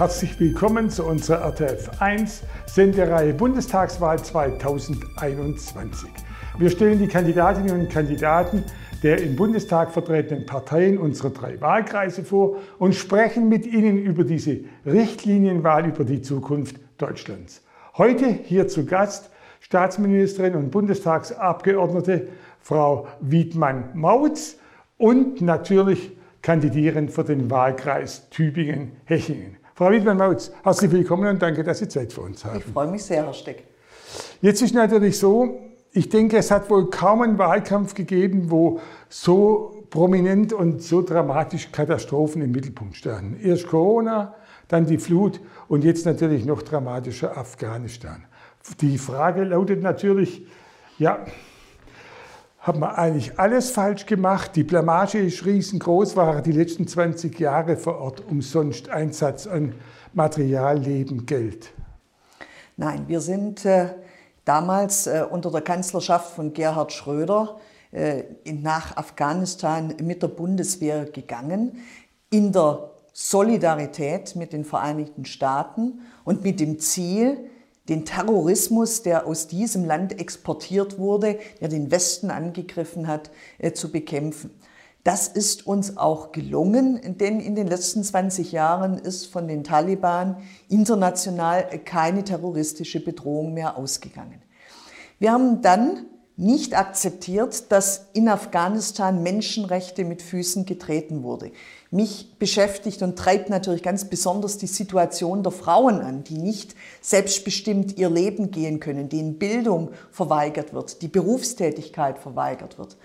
herzlich willkommen zu unserer RTF 1 Sendereihe Bundestagswahl 2021. Wir stellen die Kandidatinnen und Kandidaten der im Bundestag vertretenen Parteien unserer drei Wahlkreise vor und sprechen mit ihnen über diese Richtlinienwahl über die Zukunft Deutschlands. Heute hier zu Gast Staatsministerin und Bundestagsabgeordnete Frau Wiedmann-Mautz und natürlich kandidierend für den Wahlkreis Tübingen-Hechingen. Frau Wiedmann-Mautz, herzlich willkommen und danke, dass Sie Zeit für uns haben. Ich freue mich sehr, Herr Steck. Jetzt ist natürlich so, ich denke, es hat wohl kaum einen Wahlkampf gegeben, wo so prominent und so dramatisch Katastrophen im Mittelpunkt standen. Erst Corona, dann die Flut und jetzt natürlich noch dramatischer Afghanistan. Die Frage lautet natürlich, ja, haben wir eigentlich alles falsch gemacht? Die Blamage ist riesengroß, waren die letzten 20 Jahre vor Ort umsonst Einsatz an Material, Leben, Geld? Nein, wir sind äh, damals äh, unter der Kanzlerschaft von Gerhard Schröder äh, nach Afghanistan mit der Bundeswehr gegangen, in der Solidarität mit den Vereinigten Staaten und mit dem Ziel, den Terrorismus, der aus diesem Land exportiert wurde, der den Westen angegriffen hat, äh, zu bekämpfen. Das ist uns auch gelungen, denn in den letzten 20 Jahren ist von den Taliban international keine terroristische Bedrohung mehr ausgegangen. Wir haben dann nicht akzeptiert, dass in Afghanistan Menschenrechte mit Füßen getreten wurde. Mich beschäftigt und treibt natürlich ganz besonders die Situation der Frauen an, die nicht selbstbestimmt ihr Leben gehen können, denen Bildung verweigert wird, die Berufstätigkeit verweigert wird.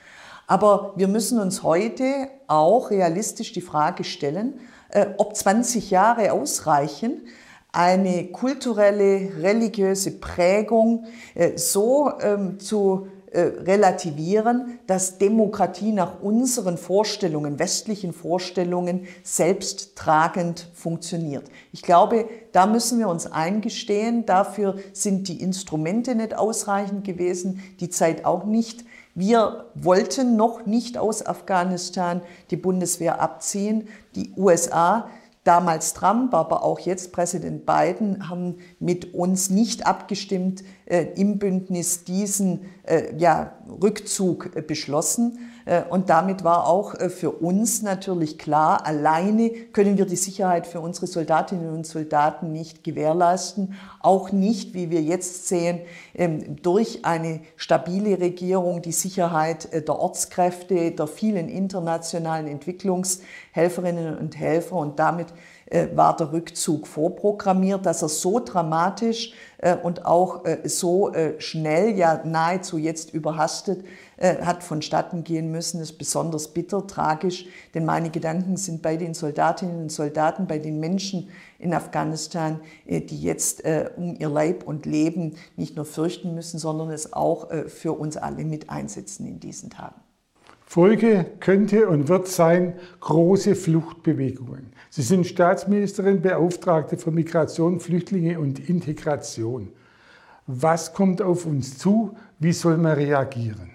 Aber wir müssen uns heute auch realistisch die Frage stellen, äh, ob 20 Jahre ausreichen, eine kulturelle, religiöse Prägung äh, so ähm, zu relativieren, dass Demokratie nach unseren Vorstellungen, westlichen Vorstellungen, selbsttragend funktioniert. Ich glaube, da müssen wir uns eingestehen, dafür sind die Instrumente nicht ausreichend gewesen, die Zeit auch nicht. Wir wollten noch nicht aus Afghanistan die Bundeswehr abziehen. Die USA Damals Trump, aber auch jetzt Präsident Biden haben mit uns nicht abgestimmt äh, im Bündnis diesen äh, ja, Rückzug äh, beschlossen. Äh, und damit war auch äh, für uns natürlich klar, alleine können wir die Sicherheit für unsere Soldatinnen und Soldaten nicht gewährleisten. Auch nicht, wie wir jetzt sehen, ähm, durch eine stabile Regierung die Sicherheit äh, der Ortskräfte, der vielen internationalen Entwicklungshelferinnen und Helfer und damit war der Rückzug vorprogrammiert, dass er so dramatisch und auch so schnell, ja nahezu jetzt überhastet äh, hat vonstatten gehen müssen, ist besonders bitter, tragisch, denn meine Gedanken sind bei den Soldatinnen und Soldaten, bei den Menschen in Afghanistan, äh, die jetzt äh, um ihr Leib und Leben nicht nur fürchten müssen, sondern es auch für uns alle mit einsetzen in diesen Tagen. Folge könnte und wird sein große Fluchtbewegungen. Sie sind Staatsministerin, Beauftragte für Migration, Flüchtlinge und Integration. Was kommt auf uns zu? Wie soll man reagieren?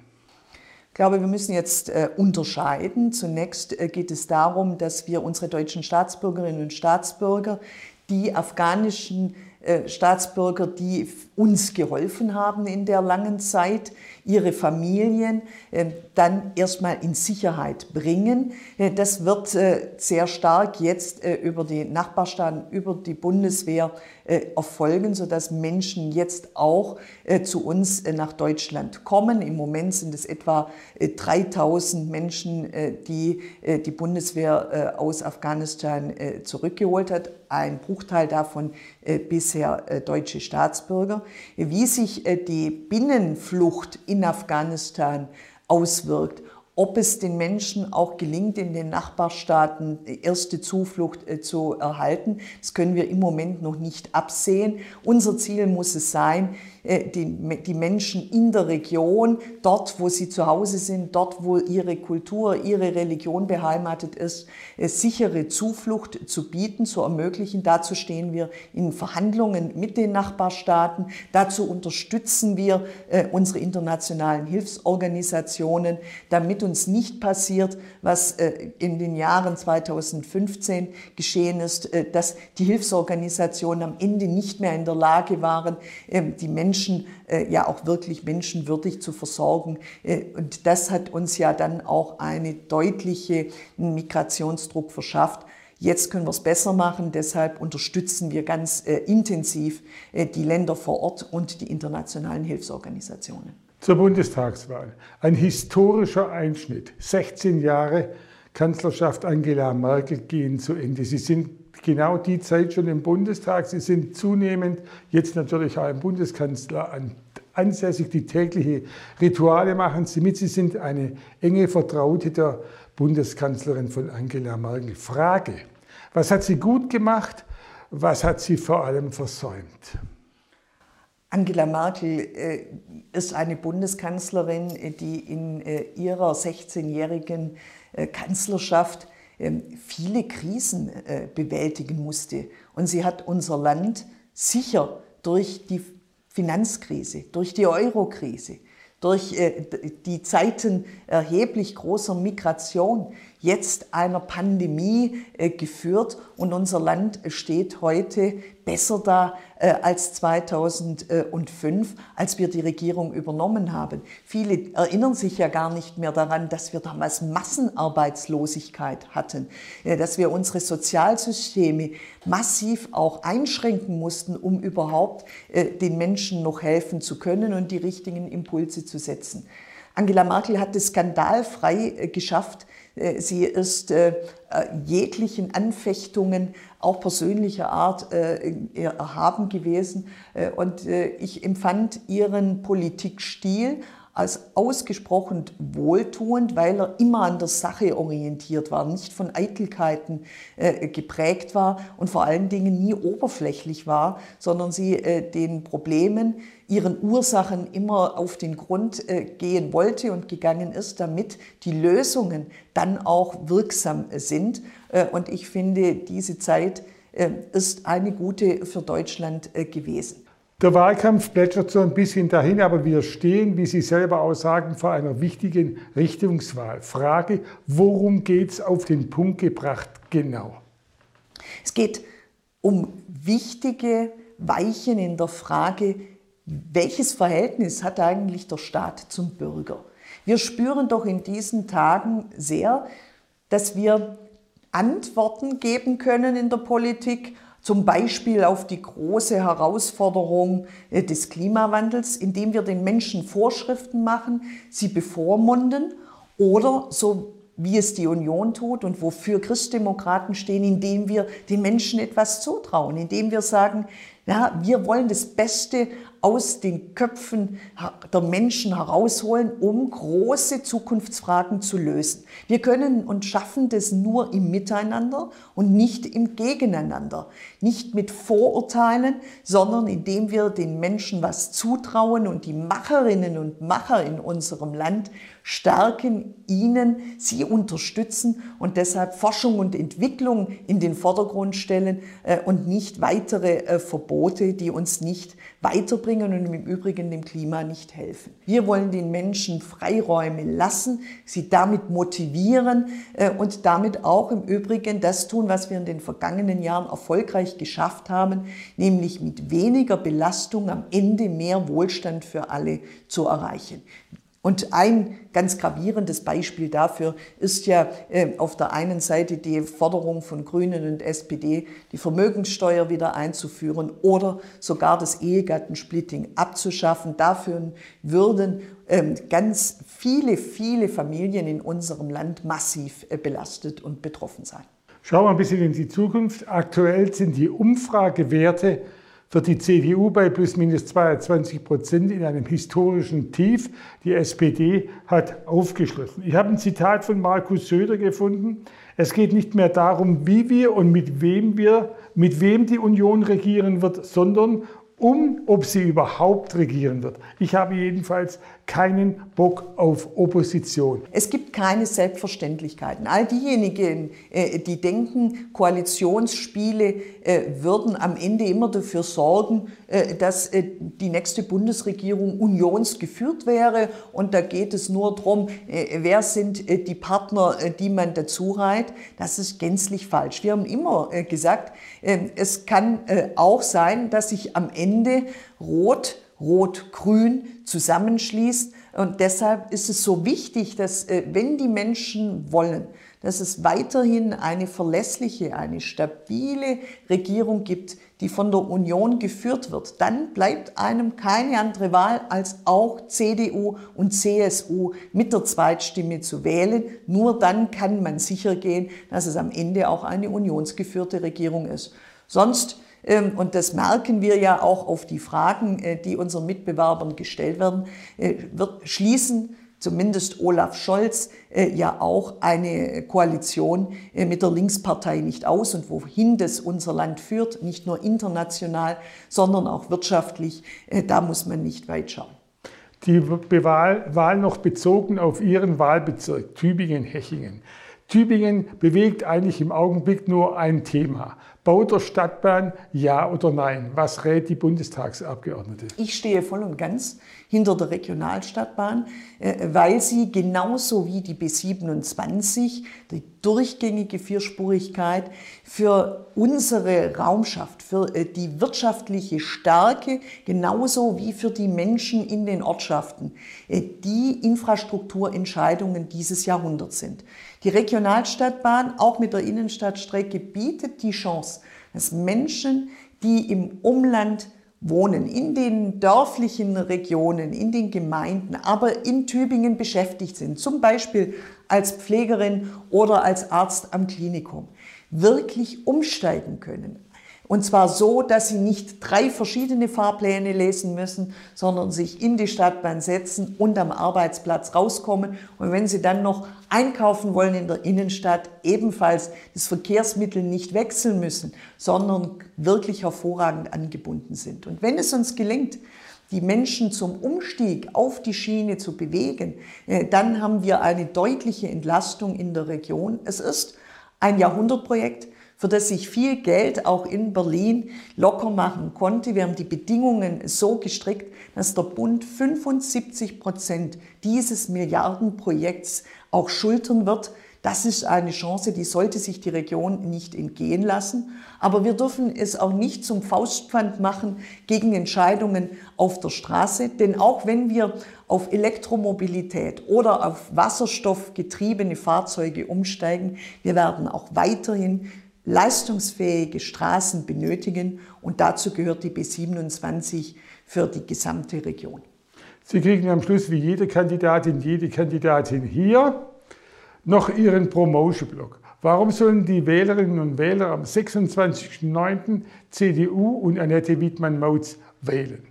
Ich glaube, wir müssen jetzt äh, unterscheiden. Zunächst äh, geht es darum, dass wir unsere deutschen Staatsbürgerinnen und Staatsbürger, die afghanischen Staatsbürger, die uns geholfen haben in der langen Zeit, ihre Familien äh, dann erstmal in Sicherheit bringen. Äh, das wird sehr stark jetzt über die Nachbarstaaten, über die Bundeswehr erfolgen, sodass Menschen jetzt auch zu uns nach Deutschland kommen. Im Moment sind es etwa 3000 Menschen, die die Bundeswehr aus Afghanistan zurückgeholt hat. Ein Bruchteil davon bisher deutsche Staatsbürger. Wie sich die Binnenflucht in Afghanistan auswirkt ob es den Menschen auch gelingt, in den Nachbarstaaten erste Zuflucht äh, zu erhalten. Das können wir im Moment noch nicht absehen. Unser Ziel muss es sein, äh, die, die Menschen in der Region, dort, wo sie zu Hause sind, dort, wo ihre Kultur, ihre Religion beheimatet ist, äh, sichere Zuflucht zu bieten, zu ermöglichen. Dazu stehen wir in Verhandlungen mit den Nachbarstaaten. Dazu unterstützen wir unsere internationalen Hilfsorganisationen, damit uns nicht passiert, was äh, in den Jahren 2015 geschehen ist, äh, dass die Hilfsorganisationen am Ende nicht mehr in der Lage waren, ähm, die Menschen ja auch wirklich menschenwürdig zu versorgen. Und das hat uns ja dann auch einen deutlichen Migrationsdruck verschafft. Jetzt können wir es besser machen, deshalb unterstützen wir ganz äh, intensiv äh, die Länder vor Ort und die internationalen Hilfsorganisationen. Zur Bundestagswahl. Ein historischer Einschnitt. 16 Jahre Kanzlerschaft Angela Merkel gehen zu Ende. Sie sind genau die Zeit schon im Bundestag. Sie sind zunehmend jetzt natürlich auch im Bundeskanzler ansässig, die tägliche Rituale machen Sie mit. Sie sind eine enge Vertraute der Bundeskanzlerin von Angela Merkel. Frage, was hat sie gut gemacht? Was hat sie vor allem versäumt? Angela Merkel äh, ist eine Bundeskanzlerin, die in äh, ihrer 16-jährigen äh, Kanzlerschaft viele Krisen bewältigen musste. Und sie hat unser Land sicher durch die Finanzkrise, durch die Eurokrise, durch die Zeiten erheblich großer Migration jetzt einer Pandemie äh, geführt und unser Land steht heute besser da äh, als 2005, als wir die Regierung übernommen haben. Viele erinnern sich ja gar nicht mehr daran, dass wir damals Massenarbeitslosigkeit hatten, äh, dass wir unsere Sozialsysteme massiv auch einschränken mussten, um überhaupt den Menschen noch helfen zu können und die richtigen Impulse zu setzen. Angela Merkel hat es skandalfrei geschafft, äh, sie ist äh, äh, jeglichen Anfechtungen, auch persönlicher Art, erhaben gewesen. Und ich empfand ihren Politikstil als ausgesprochen wohltuend, weil er immer an der Sache orientiert war, nicht von Eitelkeiten äh, geprägt war und vor allen Dingen nie oberflächlich war, sondern sie äh, den Problemen, ihren Ursachen immer auf den Grund äh, gehen wollte und gegangen ist, damit die Lösungen dann auch wirksam sind. Äh, und ich finde, diese Zeit äh, ist eine gute für Deutschland äh, gewesen. Der Wahlkampf plätschert so ein bisschen dahin, aber wir stehen, wie Sie selber auch sagen, vor einer wichtigen Richtungswahl. Frage, worum geht es auf den Punkt gebracht genau? Es geht um wichtige Weichen in der Frage, welches Verhältnis hat eigentlich der Staat zum Bürger? Wir spüren doch in diesen Tagen sehr, dass wir Antworten geben können in der Politik zum Beispiel auf die große Herausforderung äh, des Klimawandels, indem wir den Menschen Vorschriften machen, sie bevormunden oder so wie es die Union tut und wofür Christdemokraten stehen, indem wir den Menschen etwas zutrauen, indem wir sagen, ja, wir wollen das Beste aus den Köpfen der Menschen herausholen, um große Zukunftsfragen zu lösen. Wir können und schaffen das nur im Miteinander und nicht im Gegeneinander. Nicht mit Vorurteilen, sondern indem wir den Menschen was zutrauen und die Macherinnen und Macher in unserem Land stärken, ihnen sie unterstützen und deshalb Forschung und Entwicklung in den Vordergrund stellen äh, und nicht weitere äh, Verbote, die uns nicht weiterbringen und im Übrigen dem Klima nicht helfen. Wir wollen den Menschen Freiräume lassen, sie damit motivieren äh, und damit auch im Übrigen das tun, was wir in den vergangenen Jahren erfolgreich geschafft haben, nämlich mit weniger Belastung am Ende mehr Wohlstand für alle zu erreichen. Und ein ganz gravierendes Beispiel dafür ist ja äh, auf der einen Seite die Forderung von Grünen und SPD, die Vermögenssteuer wieder einzuführen oder sogar das Ehegattensplitting abzuschaffen. Dafür würden ähm, ganz viele, viele Familien in unserem Land massiv äh, belastet und betroffen sein. Schauen wir ein bisschen in die Zukunft. Aktuell sind die Umfragewerte für die CDU bei plus minus 22 Prozent in einem historischen Tief. Die SPD hat aufgeschlossen. Ich habe ein Zitat von Markus Söder gefunden. Es geht nicht mehr darum, wie wir und mit wem wir, mit wem die Union regieren wird, sondern um, ob sie überhaupt regieren wird. Ich habe jedenfalls keinen Bock auf Opposition. Es gibt keine Selbstverständlichkeiten. All diejenigen, äh, die denken, Koalitionsspiele äh, würden am Ende immer dafür sorgen, äh, dass die nächste Bundesregierung unionsgeführt wäre. Und da geht es nur darum, wer sind die Partner, die man dazu reiht. Das ist gänzlich falsch. Wir haben immer gesagt, es kann auch sein, dass sich am Ende Rot Rot-Grün zusammenschließt. Und deshalb ist es so wichtig, dass äh, wenn die Menschen wollen, dass es weiterhin eine verlässliche, eine stabile Regierung gibt, die von der Union geführt wird, dann bleibt einem keine andere Wahl, als auch CDU und CSU mit der Zweitstimme zu wählen. Nur dann kann man sicher gehen, dass es am Ende auch eine unionsgeführte Regierung ist. Sonst und das merken wir ja auch auf die Fragen, äh, die unseren Mitbewerbern gestellt werden, äh, wird schließen zumindest Olaf Scholz äh, ja auch eine Koalition mit der Linkspartei nicht aus und wohin das unser Land führt, nicht nur international, sondern auch wirtschaftlich, da muss man nicht weit schauen. Die Wahl noch bezogen auf Ihren Wahlbezirk Tübingen-Hechingen. Tübingen bewegt eigentlich im Augenblick nur ein Thema. Bau der Stadtbahn, ja oder nein? Was rät die Bundestagsabgeordnete? Ich stehe voll und ganz hinter der Regionalstadtbahn, äh, weil sie genauso wie die B27 die durchgängige Vierspurigkeit für unsere Raumschaft, für äh, die wirtschaftliche Stärke, genauso wie für die Menschen in den Ortschaften, äh, die Infrastrukturentscheidungen dieses Jahrhunderts sind. Die Regionalstadtbahn, auch mit der Innenstadtstrecke, bietet die Chance, dass Menschen, die im Umland wohnen, in den dörflichen Regionen, in den Gemeinden, aber in Tübingen beschäftigt sind, zum Beispiel als Pflegerin oder als Arzt am Klinikum, wirklich umsteigen können und zwar so, dass Sie nicht drei verschiedene Fahrpläne lesen müssen, sondern sich in die Stadtbahn setzen und am Arbeitsplatz rauskommen. Und wenn Sie dann noch einkaufen wollen in der Innenstadt, ebenfalls das Verkehrsmittel nicht wechseln müssen, sondern wirklich hervorragend angebunden sind. Und wenn es uns gelingt, die Menschen zum Umstieg auf die Schiene zu bewegen, äh, dann haben wir eine deutliche Entlastung in der Region. Es ist ein Jahrhundertprojekt für das sich viel Geld auch in Berlin locker machen konnte. Wir haben die Bedingungen so gestrickt, dass der Bund 75 Prozent dieses Milliardenprojekts auch schultern wird. Das ist eine Chance, die sollte sich die Region nicht entgehen lassen. Aber wir dürfen es auch nicht zum Faustpfand machen gegen Entscheidungen auf der Straße. Denn auch wenn wir auf Elektromobilität oder auf wasserstoffgetriebene Fahrzeuge umsteigen, wir werden auch weiterhin leistungsfähige Straßen benötigen und dazu gehört die B27 für die gesamte Region. Sie kriegen am Schluss wie jede Kandidatin, jede Kandidatin hier noch Ihren Promotion-Blog. Warum sollen die Wählerinnen und Wähler am 26.09. CDU und Annette Wiedmann-Mautz wählen?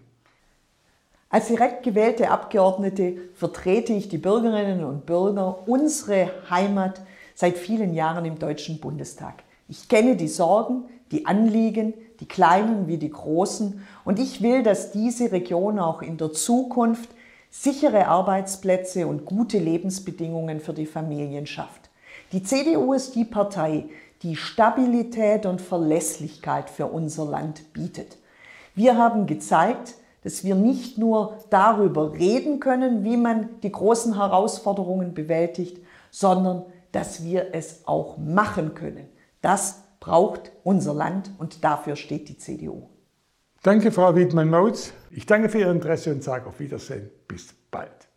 Als direkt gewählte Abgeordnete vertrete ich die Bürgerinnen und Bürger, unsere Heimat, seit vielen Jahren im Deutschen Bundestag. Ich kenne die Sorgen, die Anliegen, die kleinen wie die großen und ich will, dass diese Region auch in der Zukunft sichere Arbeitsplätze und gute Lebensbedingungen für die Familien schafft. Die CDU ist die Partei, die Stabilität und Verlässlichkeit für unser Land bietet. Wir haben gezeigt, dass wir nicht nur darüber reden können, wie man die großen Herausforderungen bewältigt, sondern dass wir es auch machen können. Das braucht unser Land und dafür steht die CDU. Danke, Frau Wiedmann-Mautz. Ich danke für Ihr Interesse und sage auf Wiedersehen. Bis bald.